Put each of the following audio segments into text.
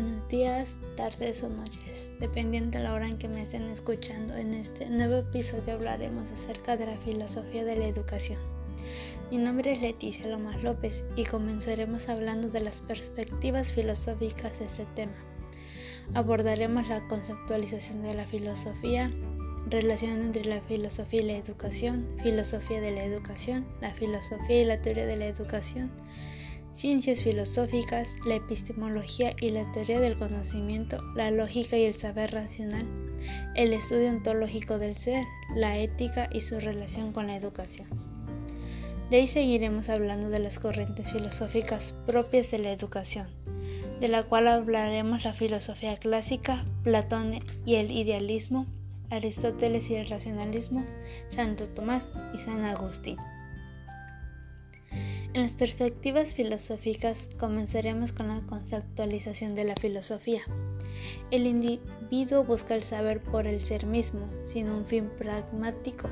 Buenos días, tardes o noches, dependiendo de la hora en que me estén escuchando. En este nuevo episodio hablaremos acerca de la filosofía de la educación. Mi nombre es Leticia Lomas López y comenzaremos hablando de las perspectivas filosóficas de este tema. Abordaremos la conceptualización de la filosofía, relación entre la filosofía y la educación, filosofía de la educación, la filosofía y la teoría de la educación, ciencias filosóficas, la epistemología y la teoría del conocimiento, la lógica y el saber racional, el estudio ontológico del ser, la ética y su relación con la educación. De ahí seguiremos hablando de las corrientes filosóficas propias de la educación, de la cual hablaremos la filosofía clásica, Platón y el idealismo, Aristóteles y el racionalismo, Santo Tomás y San Agustín. En las perspectivas filosóficas comenzaremos con la conceptualización de la filosofía. El individuo busca el saber por el ser mismo, sin un fin pragmático.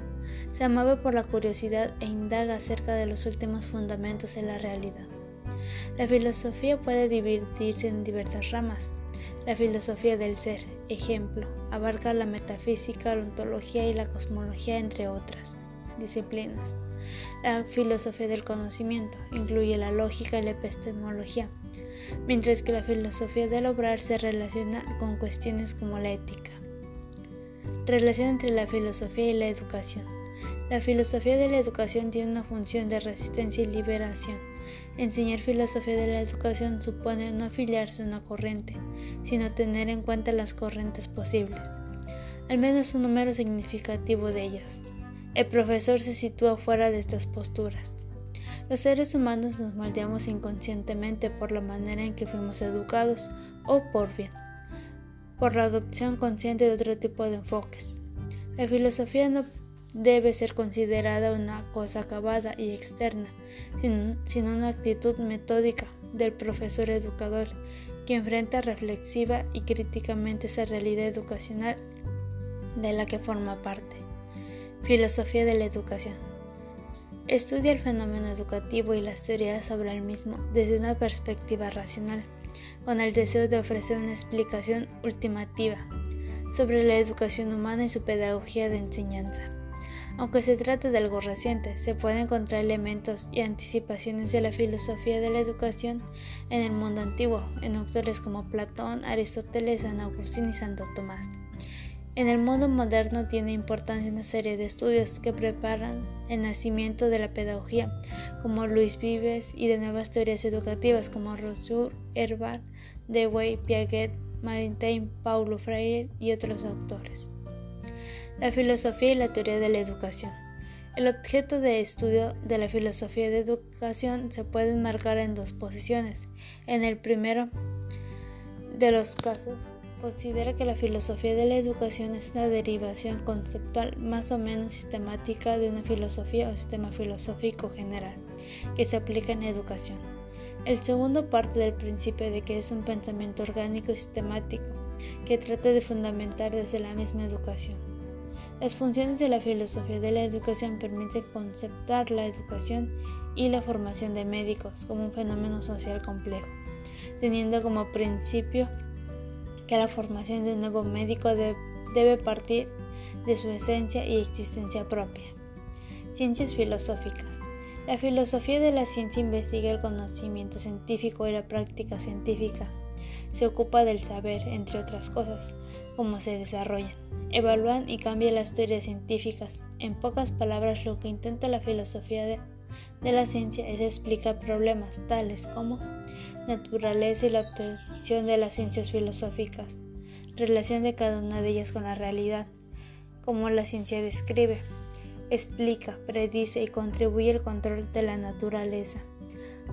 Se mueve por la curiosidad e indaga acerca de los últimos fundamentos de la realidad. La filosofía puede dividirse en diversas ramas. La filosofía del ser, ejemplo, abarca la metafísica, la ontología y la cosmología, entre otras disciplinas. La filosofía del conocimiento incluye la lógica y la epistemología, mientras que la filosofía del obrar se relaciona con cuestiones como la ética. Relación entre la filosofía y la educación. La filosofía de la educación tiene una función de resistencia y liberación. Enseñar filosofía de la educación supone no afiliarse a una corriente, sino tener en cuenta las corrientes posibles, al menos un número significativo de ellas. El profesor se sitúa fuera de estas posturas. Los seres humanos nos moldeamos inconscientemente por la manera en que fuimos educados o por bien, por la adopción consciente de otro tipo de enfoques. La filosofía no debe ser considerada una cosa acabada y externa, sino, una actitud metódica del profesor educador que enfrenta reflexiva y críticamente esa realidad educacional de la que forma parte. Filosofía de la educación. Estudia el fenómeno educativo y las teorías sobre el mismo desde una perspectiva racional, con el deseo de ofrecer una explicación ultimativa sobre la educación humana y su pedagogía de enseñanza. Aunque se trata de algo reciente, se pueden encontrar elementos y anticipaciones de la filosofía de la educación en el mundo antiguo, en autores como Platón, Aristóteles, San Agustín y Santo Tomás. En el mundo moderno tiene importancia una serie de estudios que preparan el nacimiento de la pedagogía, como Luis Vives, y de nuevas teorías educativas como Rousseau, Herbart, Dewey, Piaget, Maritain, Paulo Freire y otros autores. La filosofía y la teoría de la educación. El objeto de estudio de la filosofía de educación se puede enmarcar en dos posiciones. En el primero de los casos, considera que la filosofía de la educación es una derivación conceptual más o menos sistemática de una filosofía o sistema filosófico general que se aplica en la educación. El segundo parte del principio de que es un pensamiento orgánico y sistemático que trata de fundamentar desde la misma educación. Las funciones de la filosofía de la educación permiten conceptuar la educación y la formación de médicos como un fenómeno social complejo, teniendo como principio que la formación de un nuevo médico debe partir de su esencia y existencia propia. Ciencias filosóficas. La filosofía de la ciencia investiga el conocimiento científico y la práctica científica. Se ocupa del saber, entre otras cosas, cómo se desarrollan, evalúan y cambian las teorías científicas. En pocas palabras, lo que intenta la filosofía de, la ciencia es explicar problemas tales como naturaleza y la de las ciencias filosóficas, relación de cada una de ellas con la realidad, como la ciencia describe, explica, predice y contribuye al control de la naturaleza,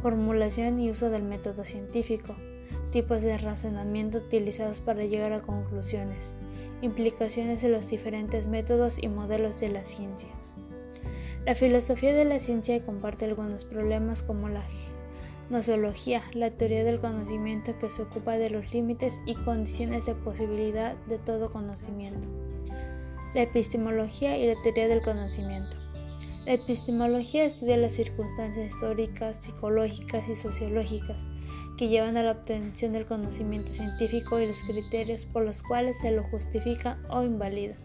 formulación y uso del método científico, tipos de razonamiento utilizados para llegar a conclusiones, implicaciones de los diferentes métodos y modelos de la ciencia. La filosofía de la ciencia comparte algunos problemas como la Nosología, la teoría del conocimiento que se ocupa de los límites y condiciones de posibilidad de todo conocimiento. La epistemología y la teoría del conocimiento. La epistemología estudia las circunstancias históricas, psicológicas y sociológicas que llevan a la obtención del conocimiento científico y los criterios por los cuales se lo justifica o invalida.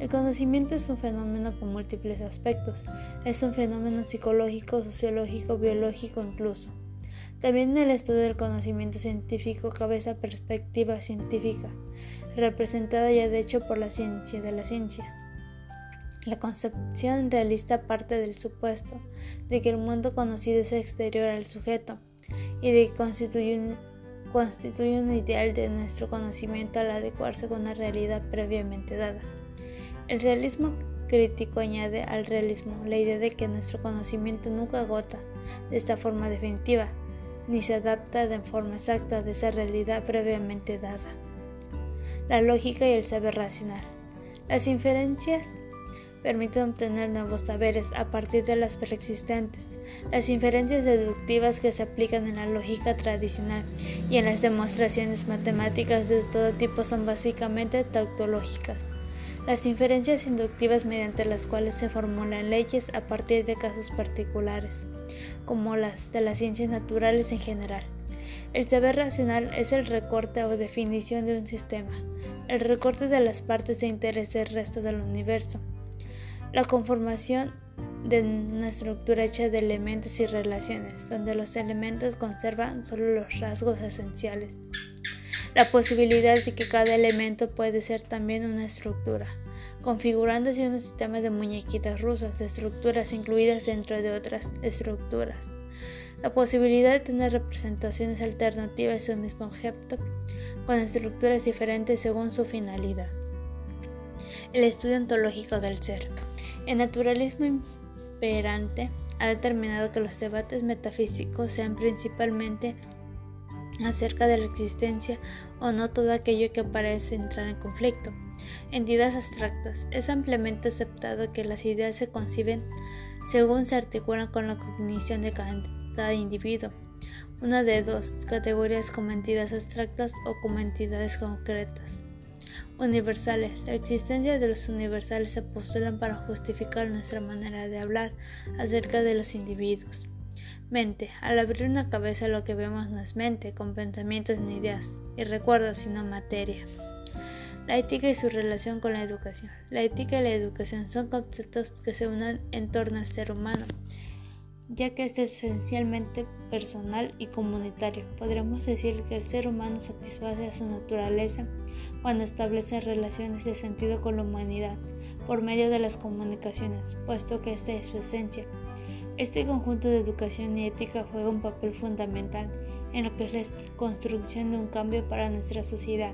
El conocimiento es un fenómeno con múltiples aspectos. Es un fenómeno psicológico, sociológico, biológico incluso. También en el estudio del conocimiento científico cabe esa perspectiva científica, representada ya de hecho por la ciencia de la ciencia. La concepción realista parte del supuesto de que el mundo conocido es exterior al sujeto y de que constituye un, constituye un ideal de nuestro conocimiento al adecuarse con una realidad previamente dada. El realismo crítico añade al realismo la idea de que nuestro conocimiento nunca agota de esta forma definitiva, ni se adapta de forma exacta de esa realidad previamente dada. La lógica y el saber racional. Las inferencias permiten obtener nuevos saberes a partir de las preexistentes. Las inferencias deductivas que se aplican en la lógica tradicional y en las demostraciones matemáticas de todo tipo son básicamente tautológicas. Las inferencias inductivas mediante las cuales se formulan leyes a partir de casos particulares, como las de las ciencias naturales en general. El saber racional es el recorte o definición de un sistema, el recorte de las partes de interés del resto del universo, la conformación de una estructura hecha de elementos y relaciones, donde los elementos conservan solo los rasgos esenciales. La posibilidad de que cada elemento puede ser también una estructura, configurándose un sistema de muñequitas rusas, de estructuras incluidas dentro de otras estructuras. La posibilidad de tener representaciones alternativas de un mismo objeto con estructuras diferentes según su finalidad. El estudio ontológico del ser. El naturalismo imperante ha determinado que los debates metafísicos sean principalmente acerca de la existencia o no todo aquello que parece entrar en conflicto. Entidades abstractas. Es ampliamente aceptado que las ideas se conciben según se articulan con la cognición de cada individuo. Una de dos categorías como entidades abstractas o como entidades concretas. Universales. La existencia de los universales se postulan para justificar nuestra manera de hablar acerca de los individuos. Mente. Al abrir una cabeza lo que vemos no es mente, con pensamientos ni ideas, y recuerdos sino materia. La ética y su relación con la educación. La ética y la educación son conceptos que se unen en torno al ser humano, ya que es esencialmente personal y comunitario. Podremos decir que el ser humano satisface a su naturaleza cuando establece relaciones de sentido con la humanidad por medio de las comunicaciones, puesto que esta es su esencia. Este conjunto de educación y ética juega un papel fundamental en lo que es la construcción de un cambio para nuestra sociedad,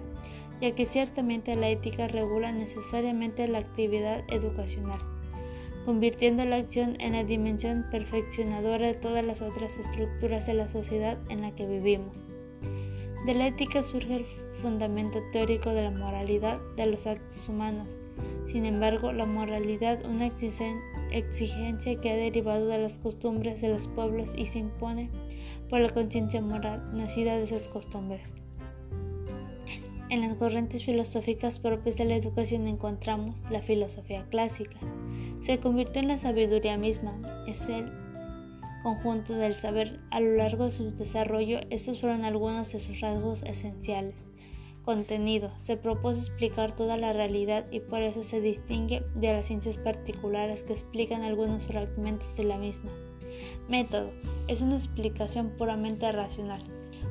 ya que ciertamente la ética regula necesariamente la actividad educacional, convirtiendo la acción en la dimensión perfeccionadora de todas las otras estructuras de la sociedad en la que vivimos. De la ética surge el fundamento teórico de la moralidad de los actos humanos. Sin embargo, la moralidad, una exigencia que ha derivado de las costumbres de los pueblos y se impone por la conciencia moral nacida de esas costumbres. En las corrientes filosóficas propias de la educación encontramos la filosofía clásica. Se convirtió en la sabiduría misma, es el conjunto del saber. A lo largo de su desarrollo, estos fueron algunos de sus rasgos esenciales contenido. Se propuso explicar toda la realidad y por eso se distingue de las ciencias particulares que explican algunos fragmentos de la misma. Método. Es una explicación puramente racional.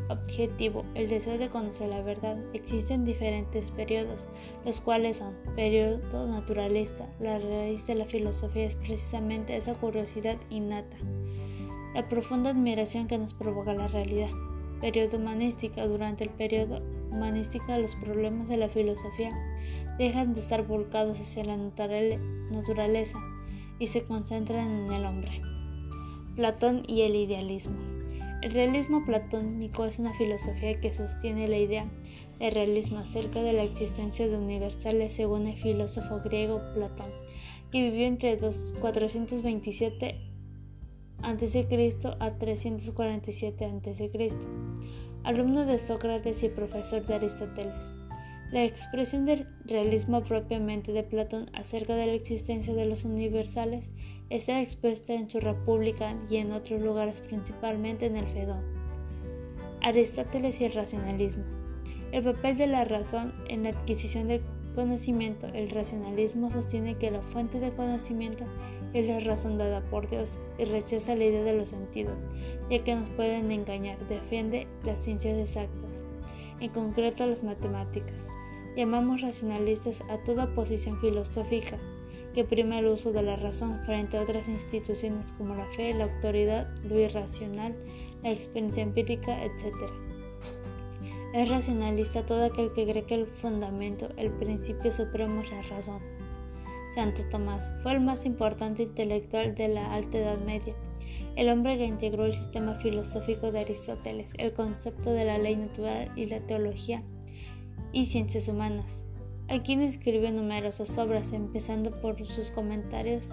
Objetivo. El deseo de conocer la verdad. Existen diferentes periodos, los cuales son periodo naturalista. La raíz de la filosofía es precisamente esa curiosidad innata, la profunda admiración que nos provoca la realidad. Periodo humanística. Durante el periodo humanística los problemas de la filosofía dejan de estar volcados hacia la naturaleza y se concentran en el hombre. Platón y el idealismo. El realismo platónico es una filosofía que sostiene la idea de realismo acerca de la existencia de universales según el filósofo griego Platón, que vivió entre 427 a.C. a 347 a.C alumno de Sócrates y profesor de Aristóteles. La expresión del realismo propiamente de Platón acerca de la existencia de los universales está expuesta en su República y en otros lugares, principalmente en el Fedón. Aristóteles y el racionalismo. El papel de la razón en la adquisición de conocimiento. El racionalismo sostiene que la fuente de conocimiento es la razón dada por Dios y rechaza la idea de los sentidos, ya que nos pueden engañar. Defiende las ciencias exactas, en concreto las matemáticas. Llamamos racionalistas a toda posición filosófica que prima el uso de la razón frente a otras instituciones como la fe, la autoridad, lo irracional, la experiencia empírica, etc. Es racionalista todo aquel que cree que el fundamento, el principio supremo es la razón. Santo Tomás fue el más importante intelectual de la Alta Edad Media, el hombre que integró el sistema filosófico de Aristóteles, el concepto de la ley natural y la teología y ciencias humanas, a quien escribió numerosas obras, empezando por sus comentarios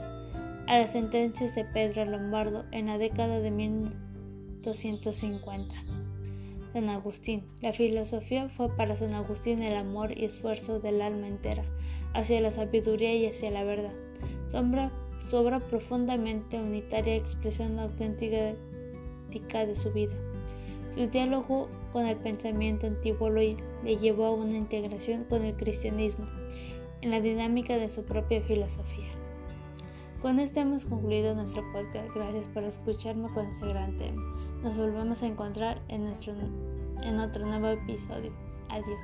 a las sentencias de Pedro Lombardo en la década de 1250. San Agustín. La filosofía fue para San Agustín el amor y esfuerzo del alma entera, hacia la sabiduría y hacia la verdad. Sombra, su obra profundamente unitaria expresión auténtica de su vida. Su diálogo con el pensamiento antiguo le llevó a una integración con el cristianismo en la dinámica de su propia filosofía. Con esto hemos concluido nuestro podcast. Gracias por escucharme con este gran tema. Nos volvemos a encontrar en, nuestro, en otro nuevo episodio. Adiós.